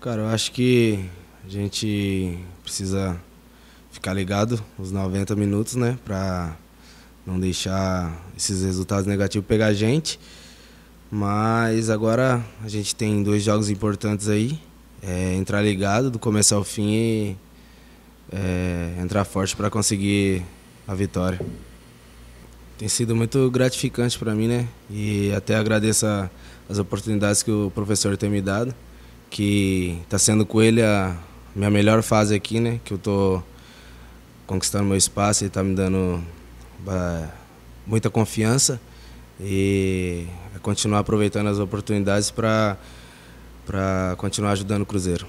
Cara, eu acho que a gente precisa ficar ligado os 90 minutos, né? Pra não deixar esses resultados negativos pegar a gente. Mas agora a gente tem dois jogos importantes aí. É, entrar ligado do começo ao fim e é, entrar forte para conseguir a vitória. Tem sido muito gratificante para mim, né? E até agradeço as oportunidades que o professor tem me dado, que está sendo com ele a minha melhor fase aqui, né? Que eu tô conquistando meu espaço e está me dando muita confiança e continuar aproveitando as oportunidades para para continuar ajudando o Cruzeiro.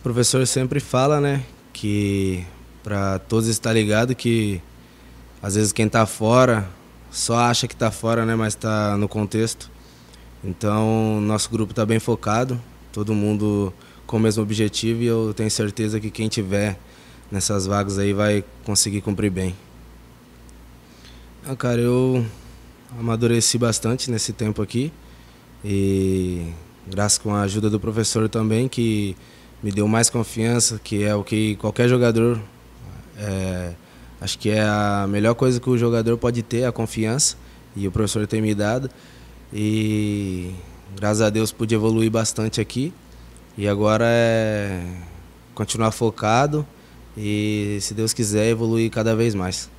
O professor sempre fala, né, que para todos estar ligado que às vezes quem está fora só acha que está fora, né, mas está no contexto. Então, nosso grupo está bem focado, todo mundo com o mesmo objetivo e eu tenho certeza que quem tiver nessas vagas aí vai conseguir cumprir bem. Ah, cara, eu amadureci bastante nesse tempo aqui e graças com a ajuda do professor também que me deu mais confiança, que é o que qualquer jogador é, acho que é a melhor coisa que o jogador pode ter, a confiança e o professor tem me dado e graças a Deus pude evoluir bastante aqui e agora é continuar focado e, se Deus quiser, evoluir cada vez mais.